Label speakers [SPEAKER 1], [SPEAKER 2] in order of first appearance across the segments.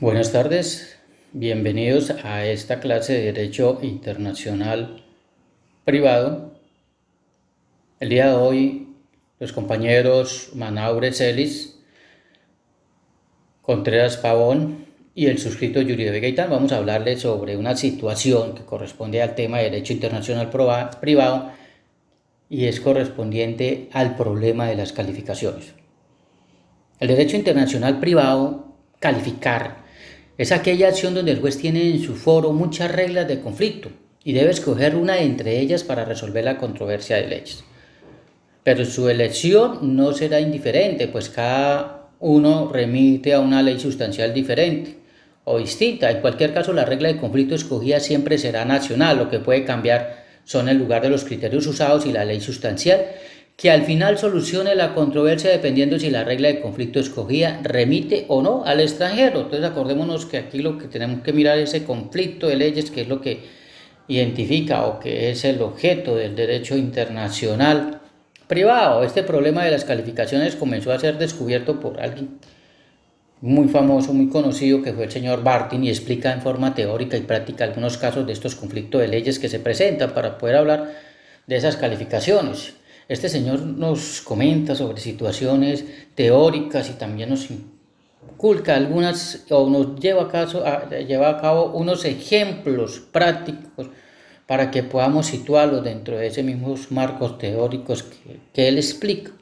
[SPEAKER 1] Buenas tardes, bienvenidos a esta clase de Derecho Internacional Privado. El día de hoy los compañeros Manaure Celis, Contreras Pavón y el suscrito Yuri de Gaitán vamos a hablarles sobre una situación que corresponde al tema de Derecho Internacional Privado y es correspondiente al problema de las calificaciones. El derecho internacional privado, calificar, es aquella acción donde el juez tiene en su foro muchas reglas de conflicto y debe escoger una entre ellas para resolver la controversia de leyes. Pero su elección no será indiferente, pues cada uno remite a una ley sustancial diferente o distinta. En cualquier caso, la regla de conflicto escogida siempre será nacional. Lo que puede cambiar son el lugar de los criterios usados y la ley sustancial que al final solucione la controversia dependiendo si la regla de conflicto escogida remite o no al extranjero. Entonces acordémonos que aquí lo que tenemos que mirar es ese conflicto de leyes que es lo que identifica o que es el objeto del derecho internacional privado. Este problema de las calificaciones comenzó a ser descubierto por alguien muy famoso, muy conocido, que fue el señor Bartin, y explica en forma teórica y práctica algunos casos de estos conflictos de leyes que se presentan para poder hablar de esas calificaciones. Este señor nos comenta sobre situaciones teóricas y también nos inculca algunas o nos lleva a, caso, lleva a cabo unos ejemplos prácticos para que podamos situarlos dentro de esos mismos marcos teóricos que, que él explica.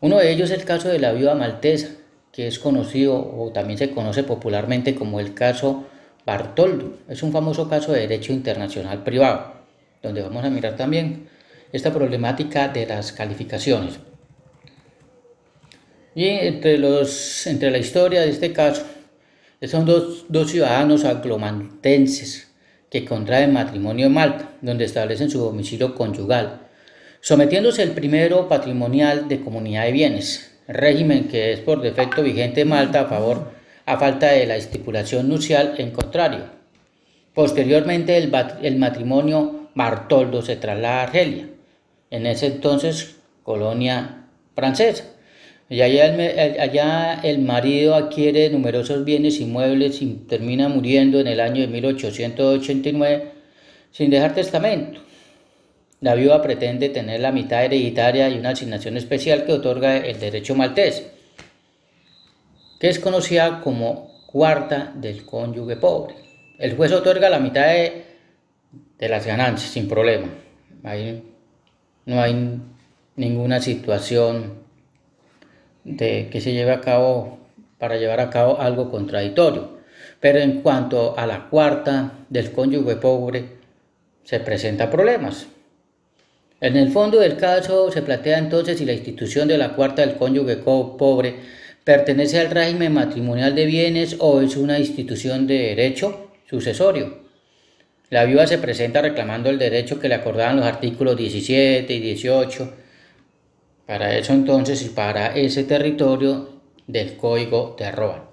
[SPEAKER 1] Uno de ellos es el caso de la viuda maltesa, que es conocido o también se conoce popularmente como el caso Bartoldo. Es un famoso caso de derecho internacional privado, donde vamos a mirar también esta problemática de las calificaciones. Y entre, los, entre la historia de este caso, son dos, dos ciudadanos aglomantenses que contraen matrimonio en Malta, donde establecen su domicilio conyugal, sometiéndose el primero patrimonial de comunidad de bienes, régimen que es por defecto vigente en Malta a favor a falta de la estipulación nupcial en contrario. Posteriormente el, el matrimonio Bartoldo se traslada a Argelia, en ese entonces colonia francesa. Y allá el, marido adquiere numerosos bienes inmuebles y termina muriendo en el año de 1889 sin dejar testamento. La viuda pretende tener la mitad hereditaria y una asignación especial que otorga el derecho maltés, que es conocida como cuarta del cónyuge pobre. El juez otorga la mitad de, de las ganancias sin problema. Ahí no hay ninguna situación de que se lleve a cabo para llevar a cabo algo contradictorio. Pero en cuanto a la cuarta del cónyuge pobre, se presentan problemas. En el fondo del caso se plantea entonces si la institución de la cuarta del cónyuge pobre pertenece al régimen matrimonial de bienes o es una institución de derecho sucesorio. La viuda se presenta reclamando el derecho que le acordaban los artículos 17 y 18 para eso entonces y para ese territorio del Código de Arroba,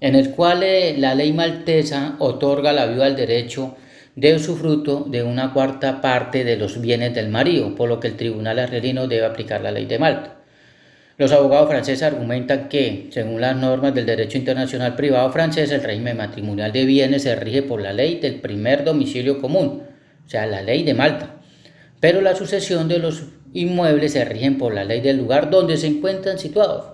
[SPEAKER 1] en el cual eh, la ley maltesa otorga a la viuda el derecho de usufruto de una cuarta parte de los bienes del marido, por lo que el tribunal argelino debe aplicar la ley de Malta. Los abogados franceses argumentan que, según las normas del derecho internacional privado francés, el régimen matrimonial de bienes se rige por la ley del primer domicilio común, o sea, la ley de Malta. Pero la sucesión de los inmuebles se rigen por la ley del lugar donde se encuentran situados.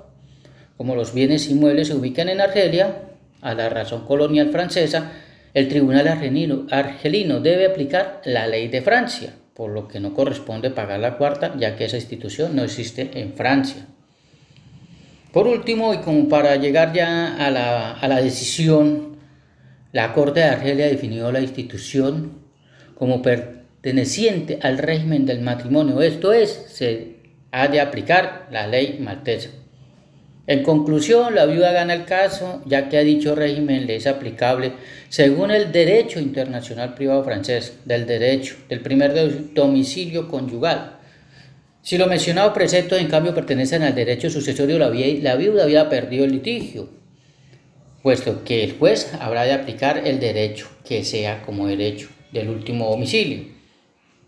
[SPEAKER 1] Como los bienes inmuebles se ubican en Argelia, a la razón colonial francesa, el tribunal argelino, argelino debe aplicar la ley de Francia, por lo que no corresponde pagar la cuarta, ya que esa institución no existe en Francia. Por último, y como para llegar ya a la, decisión, la Corte de Argelia definió la institución como perteneciente al régimen del matrimonio, esto es, se ha de aplicar la ley maltesa. En conclusión, la viuda gana el caso, ya que a dicho régimen le es aplicable según el derecho internacional privado francés del derecho del primer domicilio conyugal si los mencionados preceptos en cambio pertenecen al derecho sucesorio, la, la viuda había perdido el litigio, puesto que el juez habrá de aplicar el derecho que sea como derecho del último domicilio,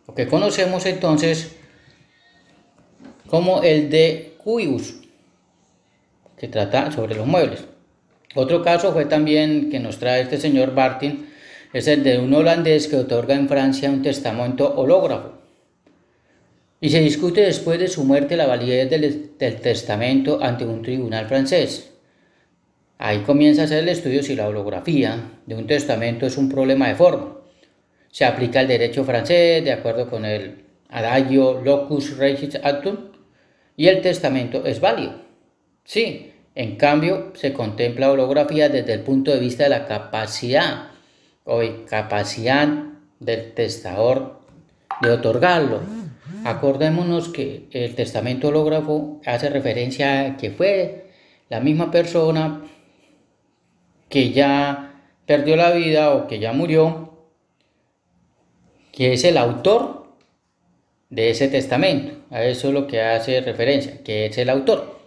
[SPEAKER 1] lo que conocemos entonces como el de cuius, que trata sobre los muebles. Otro caso fue también que nos trae este señor Bartin, es el de un holandés que otorga en Francia un testamento hológrafo. Y se discute después de su muerte la validez del, testamento ante un tribunal francés. Ahí comienza a hacer el estudio si la holografía de un testamento es un problema de forma. Se aplica el derecho francés de acuerdo con el adagio locus regis actum y el testamento es válido. Sí, en cambio se contempla holografía desde el punto de vista de la capacidad o capacidad del testador de otorgarlo. Acordémonos que el testamento hológrafo hace referencia a que fue la misma persona que ya perdió la vida o que ya murió, que es el autor de ese testamento. A eso es lo que hace referencia, que es el autor.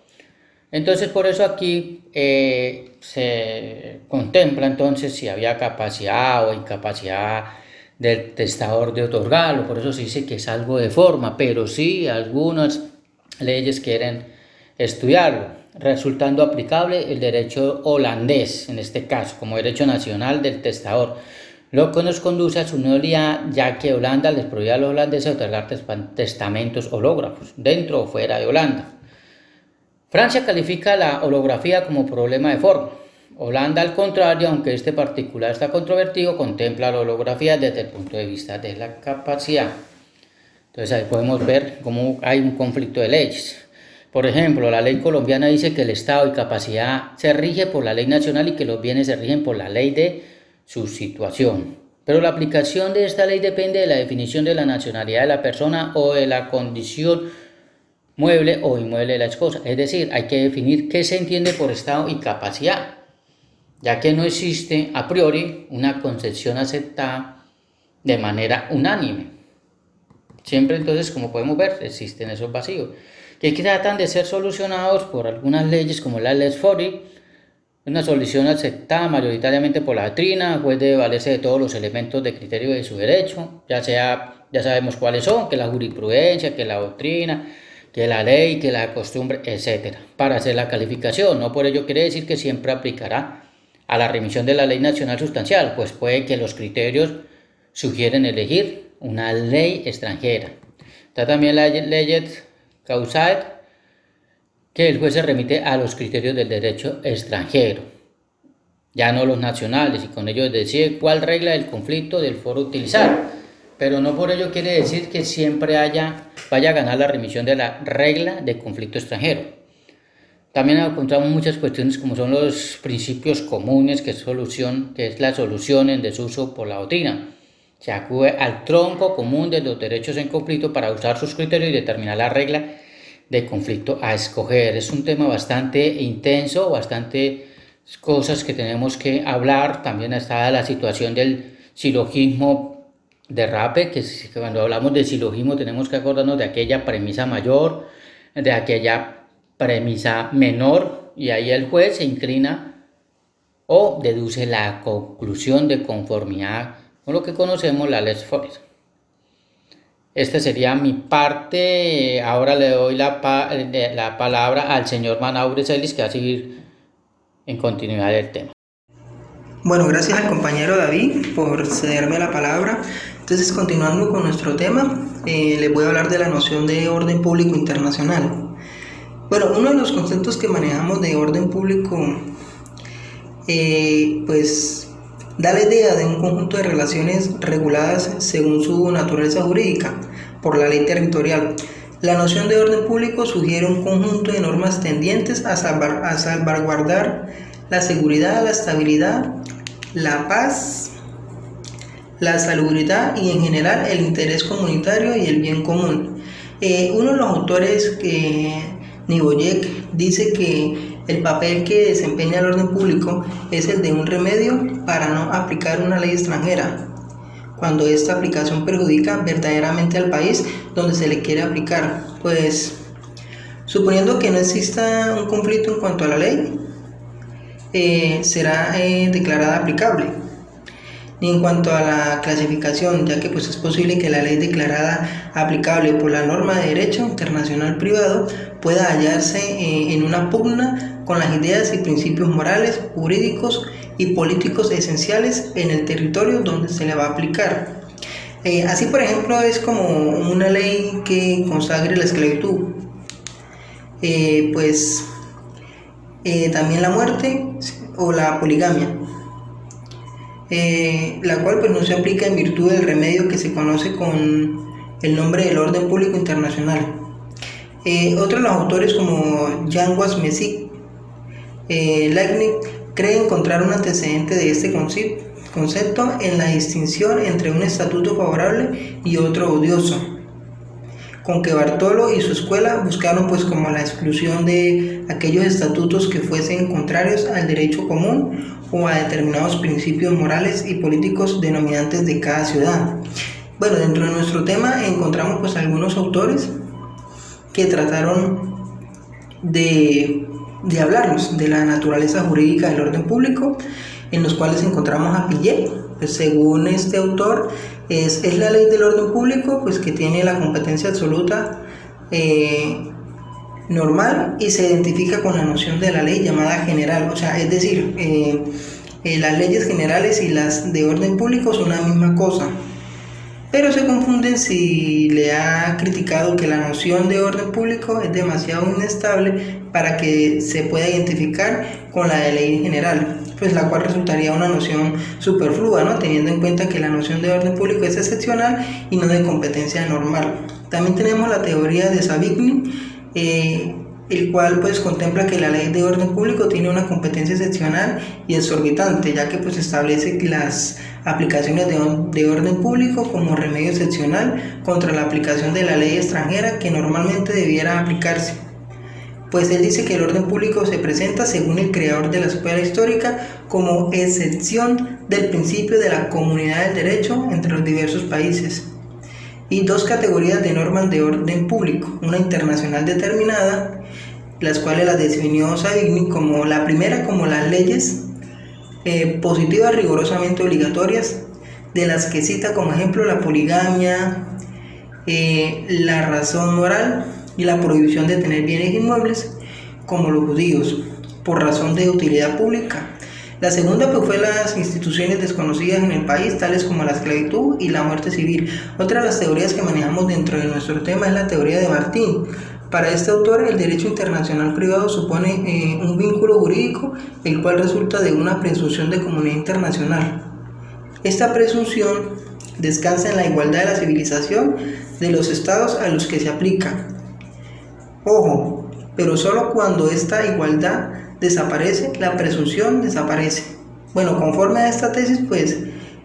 [SPEAKER 1] Entonces por eso aquí eh, se contempla entonces si había capacidad o incapacidad del testador de otorgarlo, por eso se dice que es algo de forma, pero sí algunas leyes quieren estudiarlo, resultando aplicable el derecho holandés, en este caso, como derecho nacional del testador, lo que nos conduce a su nulidad, ya que Holanda les prohíbe a los holandeses otorgar testamentos hológrafos, dentro o fuera de Holanda. Francia califica la holografía como problema de forma. Holanda, al contrario, aunque este particular está controvertido, contempla la holografía desde el punto de vista de la capacidad. Entonces ahí podemos ver cómo hay un conflicto de leyes. Por ejemplo, la ley colombiana dice que el estado y capacidad se rige por la ley nacional y que los bienes se rigen por la ley de su situación. Pero la aplicación de esta ley depende de la definición de la nacionalidad de la persona o de la condición mueble o inmueble de la cosa. Es decir, hay que definir qué se entiende por estado y capacidad, ya que no existe a priori una concepción aceptada de manera unánime. Siempre entonces, como podemos ver, existen esos vacíos, que tratan de ser solucionados por algunas leyes como la ley FORI, una solución aceptada mayoritariamente por la doctrina, pues debe valerse de todos los elementos de criterio de su derecho, ya sea, ya sabemos cuáles son, que la jurisprudencia, que la doctrina, que la ley, que la costumbre, etc. Para hacer la calificación, no por ello quiere decir que siempre aplicará a la remisión de la ley nacional sustancial, pues puede que los criterios sugieren elegir una ley extranjera. Está también la ley causat, que el juez se remite a los criterios del derecho extranjero, ya no los nacionales, y con ello decide cuál regla del conflicto del foro utilizar pero no por ello quiere decir que siempre haya, vaya a ganar la remisión de la regla de conflicto extranjero. También encontramos muchas cuestiones como son los principios comunes, que es, solución, que es la solución en desuso por la doctrina. Se acude al tronco común de los derechos en conflicto para usar sus criterios y determinar la regla de conflicto a escoger. Es un tema bastante intenso, bastante cosas que tenemos que hablar. También está la situación del silogismo derrape, que cuando hablamos de silogismo tenemos que acordarnos de aquella premisa mayor, de aquella premisa menor, y ahí el juez se inclina o deduce la conclusión de conformidad con lo que conocemos la Les Forest. Esta sería mi parte. Ahora le doy la, la palabra al señor Manaure Celis que va a seguir en continuidad del tema.
[SPEAKER 2] Bueno, gracias al compañero David por cederme la palabra. Entonces, continuando con nuestro tema, eh, les voy a hablar de la noción de orden público internacional. Bueno, uno de los conceptos que manejamos de orden público, eh, pues da la idea de un conjunto de relaciones reguladas según su naturaleza jurídica por la ley territorial. La noción de orden público sugiere un conjunto de normas tendientes a, a salvaguardar la seguridad, la estabilidad, la paz la salubridad y en general el interés comunitario y el bien común. Eh, uno de los autores que Niboyek dice que el papel que desempeña el orden público es el de un remedio para no aplicar una ley extranjera, cuando esta aplicación perjudica verdaderamente al país donde se le quiere aplicar. Pues suponiendo que no exista un conflicto en cuanto a la ley, eh, será eh, declarada aplicable ni en cuanto a la clasificación, ya que pues es posible que la ley declarada aplicable por la norma de derecho internacional privado pueda hallarse eh, en una pugna con las ideas y principios morales, jurídicos y políticos esenciales en el territorio donde se le va a aplicar. Eh, así, por ejemplo, es como una ley que consagre la esclavitud. Eh, pues eh, también la muerte o la poligamia, la cual pues no se aplica en virtud del remedio que se conoce con el nombre del orden público internacional. Otros los autores como Jan Wasmesik, eh, cree encontrar un antecedente de este concepto en la distinción entre un estatuto favorable y otro odioso, con que Bartolo y su escuela buscaron pues como la exclusión de aquellos estatutos que fuesen contrarios al derecho común o a determinados principios morales y políticos denominantes de cada ciudad. Bueno, dentro de nuestro tema encontramos pues algunos autores que trataron de, de hablarnos de la naturaleza jurídica del orden público en los cuales encontramos a Pillet. Pues según este autor, es, es, la ley del orden público, pues que tiene la competencia absoluta eh, normal y se identifica con la noción de la ley llamada general. O sea, es decir, eh, eh, las leyes generales y las de orden público son la misma cosa. Pero se confunden si le ha criticado que la noción de orden público es demasiado inestable para que se pueda identificar con la de ley general pues la cual resultaría una noción superflua, ¿no? teniendo en cuenta que la noción de orden público es excepcional y no de competencia normal. También tenemos la teoría de Savigny, eh, el cual pues contempla que la ley de orden público tiene una competencia excepcional y exorbitante, ya que pues establece las aplicaciones de, de, orden público como remedio excepcional contra la aplicación de la ley extranjera que normalmente debiera aplicarse pues él dice que el orden público se presenta, según el creador de la escuela histórica, como excepción del principio de la comunidad del derecho entre los diversos países. Y dos categorías de normas de orden público, una internacional determinada, las cuales las definió Savigny como la primera como las leyes eh, positivas rigurosamente obligatorias, de las que cita como ejemplo la poligamia, eh, la razón moral, y la prohibición de tener bienes inmuebles como los judíos por razón de utilidad pública. La segunda pues, fue las instituciones desconocidas en el país, tales como la esclavitud y la muerte civil. Otra de las teorías que manejamos dentro de nuestro tema es la teoría de Martín. Para este autor, el derecho internacional privado supone eh, un vínculo jurídico, el cual resulta de una presunción de comunidad internacional. Esta presunción descansa en la igualdad de la civilización de los estados a los que se aplica, Ojo, pero solo cuando esta igualdad desaparece, la presunción desaparece. Bueno, conforme a esta tesis, pues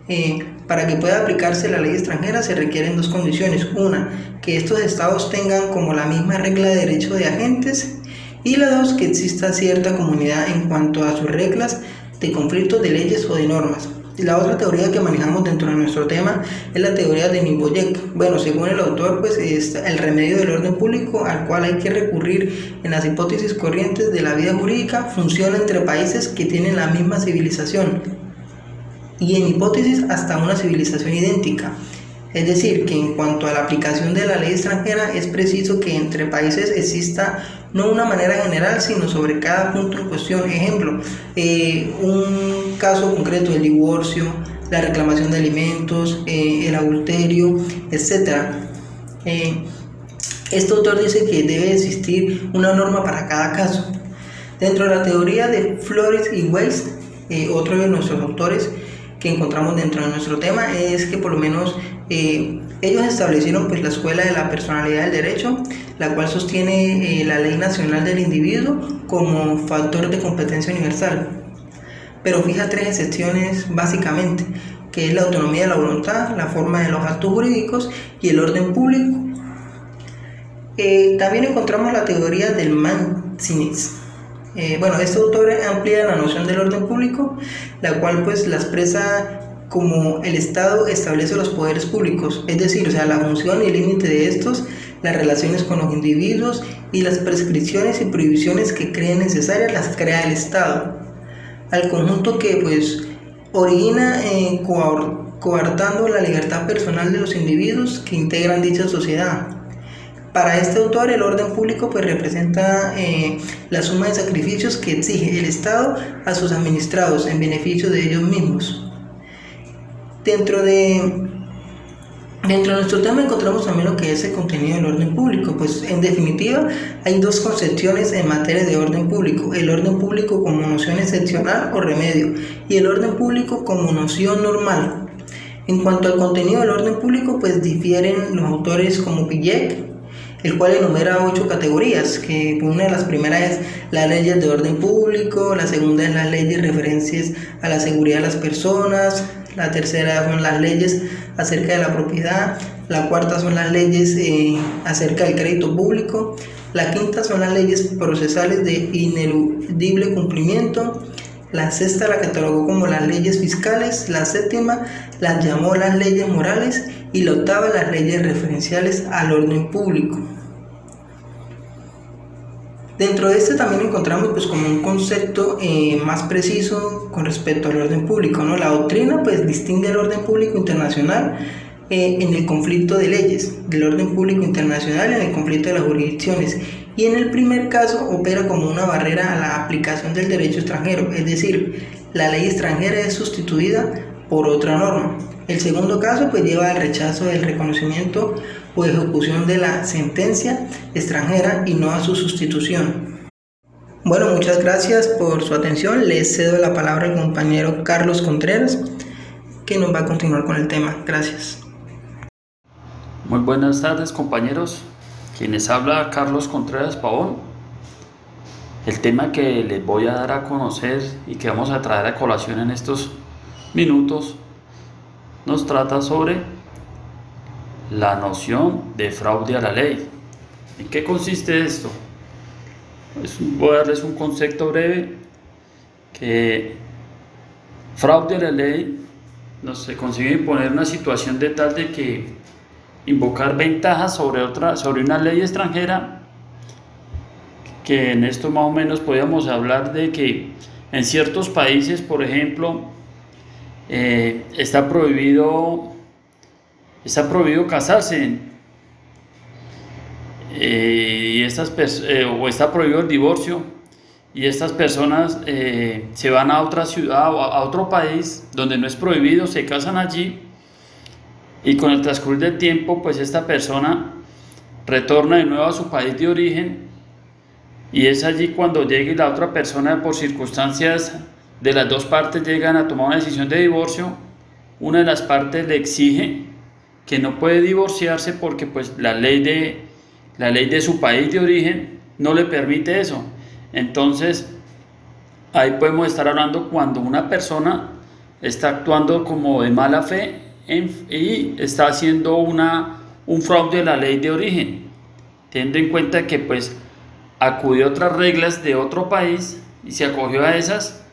[SPEAKER 2] eh, para que pueda aplicarse la ley extranjera se requieren dos condiciones. Una, que estos estados tengan como la misma regla de derecho de agentes. Y la dos, que exista cierta comunidad en cuanto a sus reglas de conflictos de leyes o de normas. La otra teoría que manejamos dentro de nuestro tema es la teoría de Niboyek. Bueno, según el autor, pues es el remedio del orden público al cual hay que recurrir en las hipótesis corrientes de la vida jurídica funciona entre países que tienen la misma civilización y en hipótesis hasta una civilización idéntica. Es decir, que en cuanto a la aplicación de la ley extranjera es preciso que entre países exista no una manera general, sino sobre cada punto en cuestión. Ejemplo, eh, un caso concreto, el divorcio, la reclamación de alimentos, eh, el adulterio, etc. Eh, este autor dice que debe existir una norma para cada caso. Dentro de la teoría de Flores y Weiss, otro de nuestros autores que encontramos dentro de nuestro tema es que por lo menos ellos establecieron pues, la Escuela de la Personalidad del Derecho, la cual sostiene eh, la Ley Nacional del Individuo como factor de competencia universal. Pero fija tres excepciones básicamente, que es la autonomía de la voluntad, la forma de los actos jurídicos y el orden público. Eh, también encontramos la teoría del Mancinis. bueno, este autor amplía la noción del orden público, la cual pues la expresa como el Estado establece los poderes públicos, es decir, o sea, la función y límite de estos, las relaciones con los individuos y las prescripciones y prohibiciones que creen necesarias las crea el Estado, al conjunto que pues origina eh, coartando la libertad personal de los individuos que integran dicha sociedad. Para este autor el orden público pues representa eh, la suma de sacrificios que exige el Estado a sus administrados en beneficio de ellos mismos. Dentro de, dentro de nuestro tema encontramos también lo que es el contenido del orden público, pues en definitiva hay dos concepciones en materia de orden público, el orden público como noción excepcional o remedio y el orden público como noción normal. En cuanto al contenido del orden público, pues difieren los autores como Pillet, el cual enumera ocho categorías, que una de las primeras es las leyes de orden público, la segunda es las leyes referencias a la seguridad de las personas, la tercera son las leyes acerca de la propiedad, la cuarta son las leyes eh, acerca del crédito público, la quinta son las leyes procesales de ineludible cumplimiento, la sexta la catalogó como las leyes fiscales, la séptima las llamó las leyes morales. Y la octava las leyes referenciales al orden público. Dentro de este también encontramos pues como un concepto eh, más preciso con respecto al orden público, ¿no? La doctrina pues distingue el orden público internacional eh, en el conflicto de leyes, del orden público internacional en el conflicto de las jurisdicciones y en el primer caso opera como una barrera a la aplicación del derecho extranjero, es decir, la ley extranjera es sustituida por otra norma. El segundo caso pues lleva al rechazo del reconocimiento o ejecución de la sentencia extranjera y no a su sustitución. Bueno, muchas gracias por su atención. Les cedo la palabra al compañero Carlos Contreras, que nos va a continuar con el tema. Gracias.
[SPEAKER 3] Muy buenas tardes, compañeros. Quienes habla Carlos Contreras Pavón. El tema que les voy a dar a conocer y que vamos a traer a colación en estos minutos nos trata sobre la noción de fraude a la ley. ¿En qué consiste esto? Pues voy a darles un concepto breve que fraude a la ley no se consigue imponer una situación de tal de que invocar ventajas sobre otra sobre una ley extranjera que en esto más o menos podríamos hablar de que en ciertos países por ejemplo eh, está prohibido está prohibido casarse eh, y estas eh, o está prohibido el divorcio y estas personas eh, se van a otra ciudad o a otro país donde no es prohibido, se casan allí y con el transcurrir del tiempo pues esta persona retorna de nuevo a su país de origen y es allí cuando llegue la otra persona por circunstancias de las dos partes llegan a tomar una decisión de divorcio, una de las partes le exige que no puede divorciarse porque pues la ley de, la ley de su país de origen no le permite eso. Entonces, ahí podemos estar hablando cuando una persona está actuando como de mala fe y está haciendo una, un fraude de la ley de origen, teniendo en cuenta que pues acudió a otras reglas de otro país y se acogió a esas.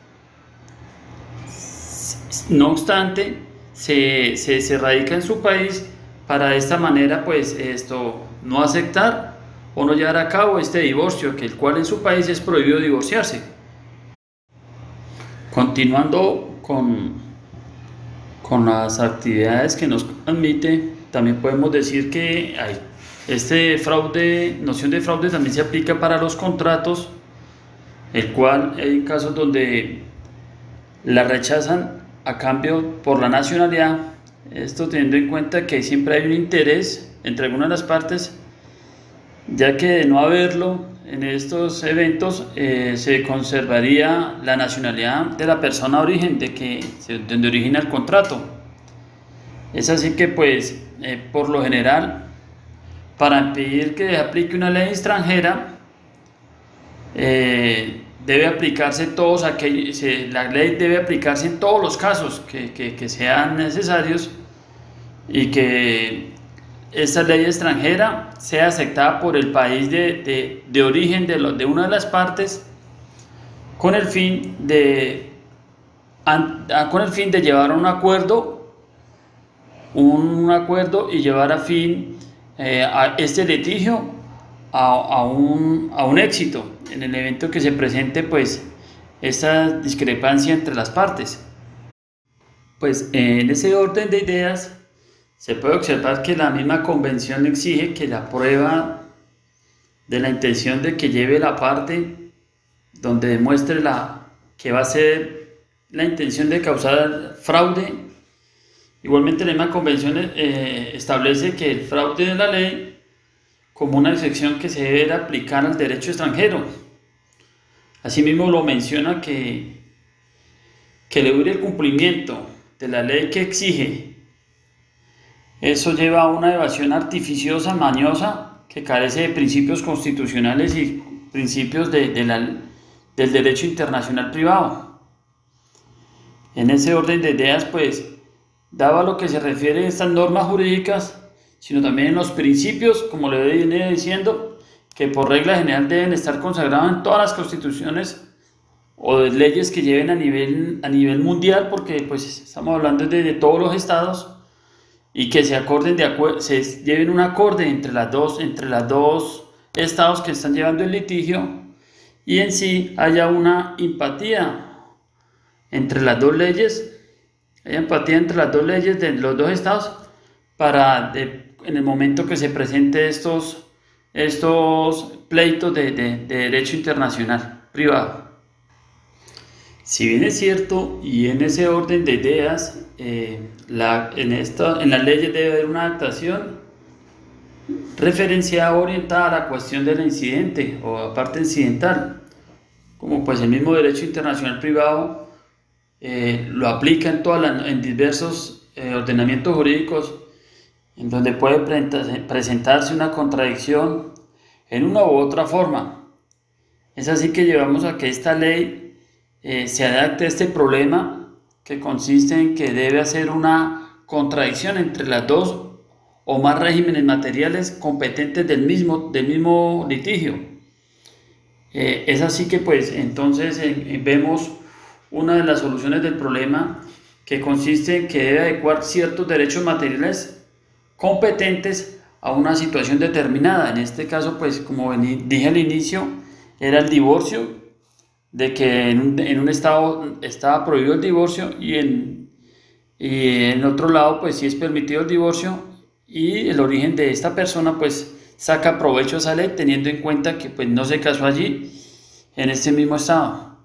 [SPEAKER 3] No obstante, se, se, radica en su país para de esta manera pues esto no aceptar o no llevar a cabo este divorcio, que el cual en su país es prohibido divorciarse. Continuando con, con las actividades que nos admite, también podemos decir que hay este fraude, noción de fraude también se aplica para los contratos, el cual hay casos donde la rechazan a cambio por la nacionalidad, esto teniendo en cuenta que siempre hay un interés entre algunas de las partes, ya que de no haberlo en estos eventos eh, se conservaría la nacionalidad de la persona origen, de que donde origina el contrato. Es así que pues eh, por lo general para impedir que aplique una ley extranjera eh, debe aplicarse todos aquellos, la ley debe aplicarse en todos los casos que, sean necesarios y que esta ley extranjera sea aceptada por el país de, origen de, una de las partes con el fin de, con el fin de llevar a un acuerdo, un acuerdo y llevar a fin eh, a este litigio a, un, éxito en el evento que se presente pues esa discrepancia entre las partes. Pues en ese orden de ideas se puede observar que la misma convención exige que la prueba de la intención de que lleve la parte donde demuestre la, que va a ser la intención de causar fraude. Igualmente la misma convención eh, establece que el fraude de la ley como una excepción que se debe aplicar al derecho extranjero. Asimismo lo menciona que, que le el cumplimiento de la ley que exige. Eso lleva a una evasión artificiosa, mañosa, que carece de principios constitucionales y principios de, del derecho internacional privado. En ese orden de ideas, pues, daba lo que se refiere a estas normas jurídicas, sino también en los principios, como le viene diciendo, que por regla general deben estar consagrados en todas las constituciones o de leyes que lleven a nivel, a nivel mundial, porque pues estamos hablando de, de todos los estados, y que se acorden de se lleven un acorde entre las dos, entre las dos estados que están llevando el litigio, y en sí haya una empatía entre las dos leyes, haya empatía entre las dos leyes de los dos estados para en el momento que se presente estos estos pleitos de, derecho internacional privado. Si bien es cierto, y en ese orden de ideas, eh, la, en, esta, en las leyes debe haber una adaptación referenciada orientada a la cuestión del incidente o a parte incidental, como pues el mismo derecho internacional privado eh, lo aplica en, todas en diversos eh, ordenamientos jurídicos en donde puede presentarse una contradicción en una u otra forma. Es así que llevamos a que esta ley eh, se adapte a este problema que consiste en que debe hacer una contradicción entre las dos o más regímenes materiales competentes del mismo, del mismo litigio. Eh, es así que pues entonces vemos una de las soluciones del problema que consiste en que debe adecuar ciertos derechos materiales competentes a una situación determinada. En este caso, pues como dije al inicio, era el divorcio, de que en un, estado estaba prohibido el divorcio y en, y en otro lado, pues sí es permitido el divorcio y el origen de esta persona, pues saca provecho a esa ley teniendo en cuenta que pues no se casó allí en este mismo estado.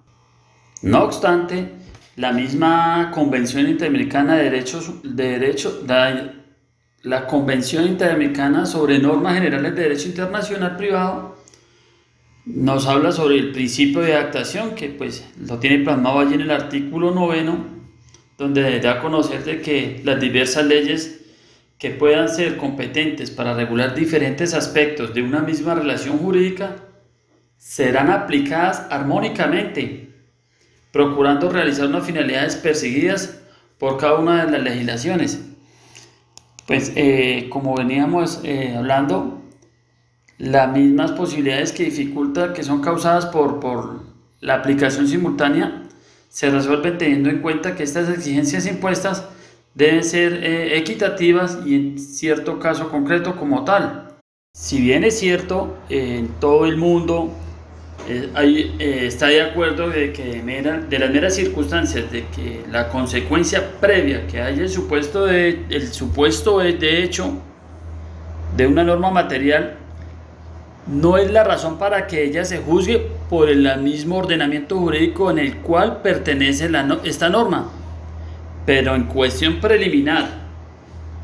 [SPEAKER 3] No obstante, la misma Convención Interamericana de Derechos de Derecho la Convención Interamericana sobre Normas Generales de Derecho Internacional Privado nos habla sobre el principio de adaptación, que pues lo tiene plasmado allí en el artículo noveno, donde da a conocer de que las diversas leyes que puedan ser competentes para regular diferentes aspectos de una misma relación jurídica serán aplicadas armónicamente, procurando realizar unas finalidades perseguidas por cada una de las legislaciones pues eh, como veníamos eh, hablando, las mismas posibilidades que dificulta, que son causadas por, por la aplicación simultánea, se resuelven teniendo en cuenta que estas exigencias impuestas deben ser eh, equitativas y en cierto caso concreto como tal. Si bien es cierto, en todo el mundo eh, eh, está de acuerdo de que de las meras circunstancias de que la consecuencia previa que haya el supuesto de, el supuesto de, hecho de una norma material no es la razón para que ella se juzgue por el mismo ordenamiento jurídico en el cual pertenece la, esta norma. Pero en cuestión preliminar,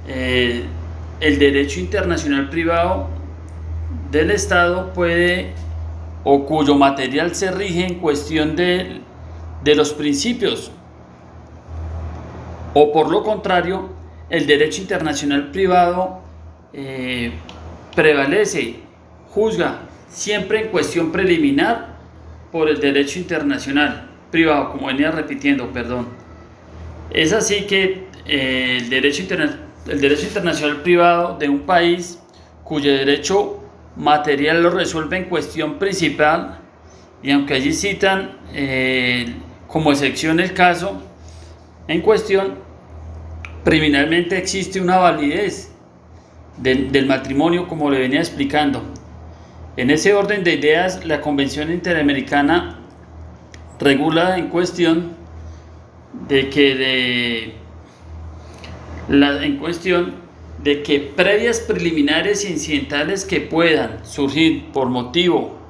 [SPEAKER 3] eh, el derecho internacional privado del Estado puede o cuyo material se rige en cuestión de, los principios. O por lo contrario, el derecho internacional privado eh, prevalece, juzga siempre en cuestión preliminar por el derecho internacional privado, como venía repitiendo, perdón. Es así que eh, el, derecho el derecho internacional privado de un país cuyo derecho material lo resuelve en cuestión principal y aunque allí citan eh, como excepción el caso en cuestión, criminalmente existe una validez del, matrimonio como le venía explicando. En ese orden de ideas, la Convención Interamericana regula en cuestión de que de la, en cuestión de que previas preliminares e incidentales que puedan surgir por motivo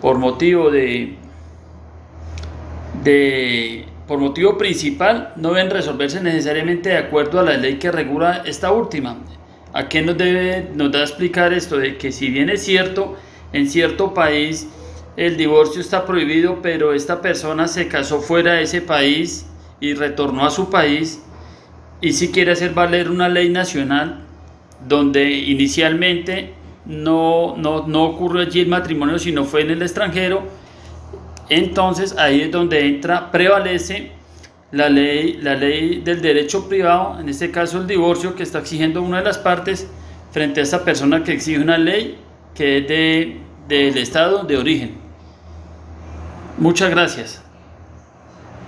[SPEAKER 3] por motivo de, de por motivo principal no deben resolverse necesariamente de acuerdo a la ley que regula esta última. ¿A qué nos debe nos da a explicar esto de que si bien es cierto en cierto país el divorcio está prohibido, pero esta persona se casó fuera de ese país y retornó a su país y si quiere hacer valer una ley nacional donde inicialmente no, no, no ocurrió allí el matrimonio, sino fue en el extranjero, entonces ahí es donde entra, prevalece la ley, la ley del derecho privado, en este caso el divorcio que está exigiendo una de las partes frente a esa persona que exige una ley que es de, del estado de origen. Muchas gracias.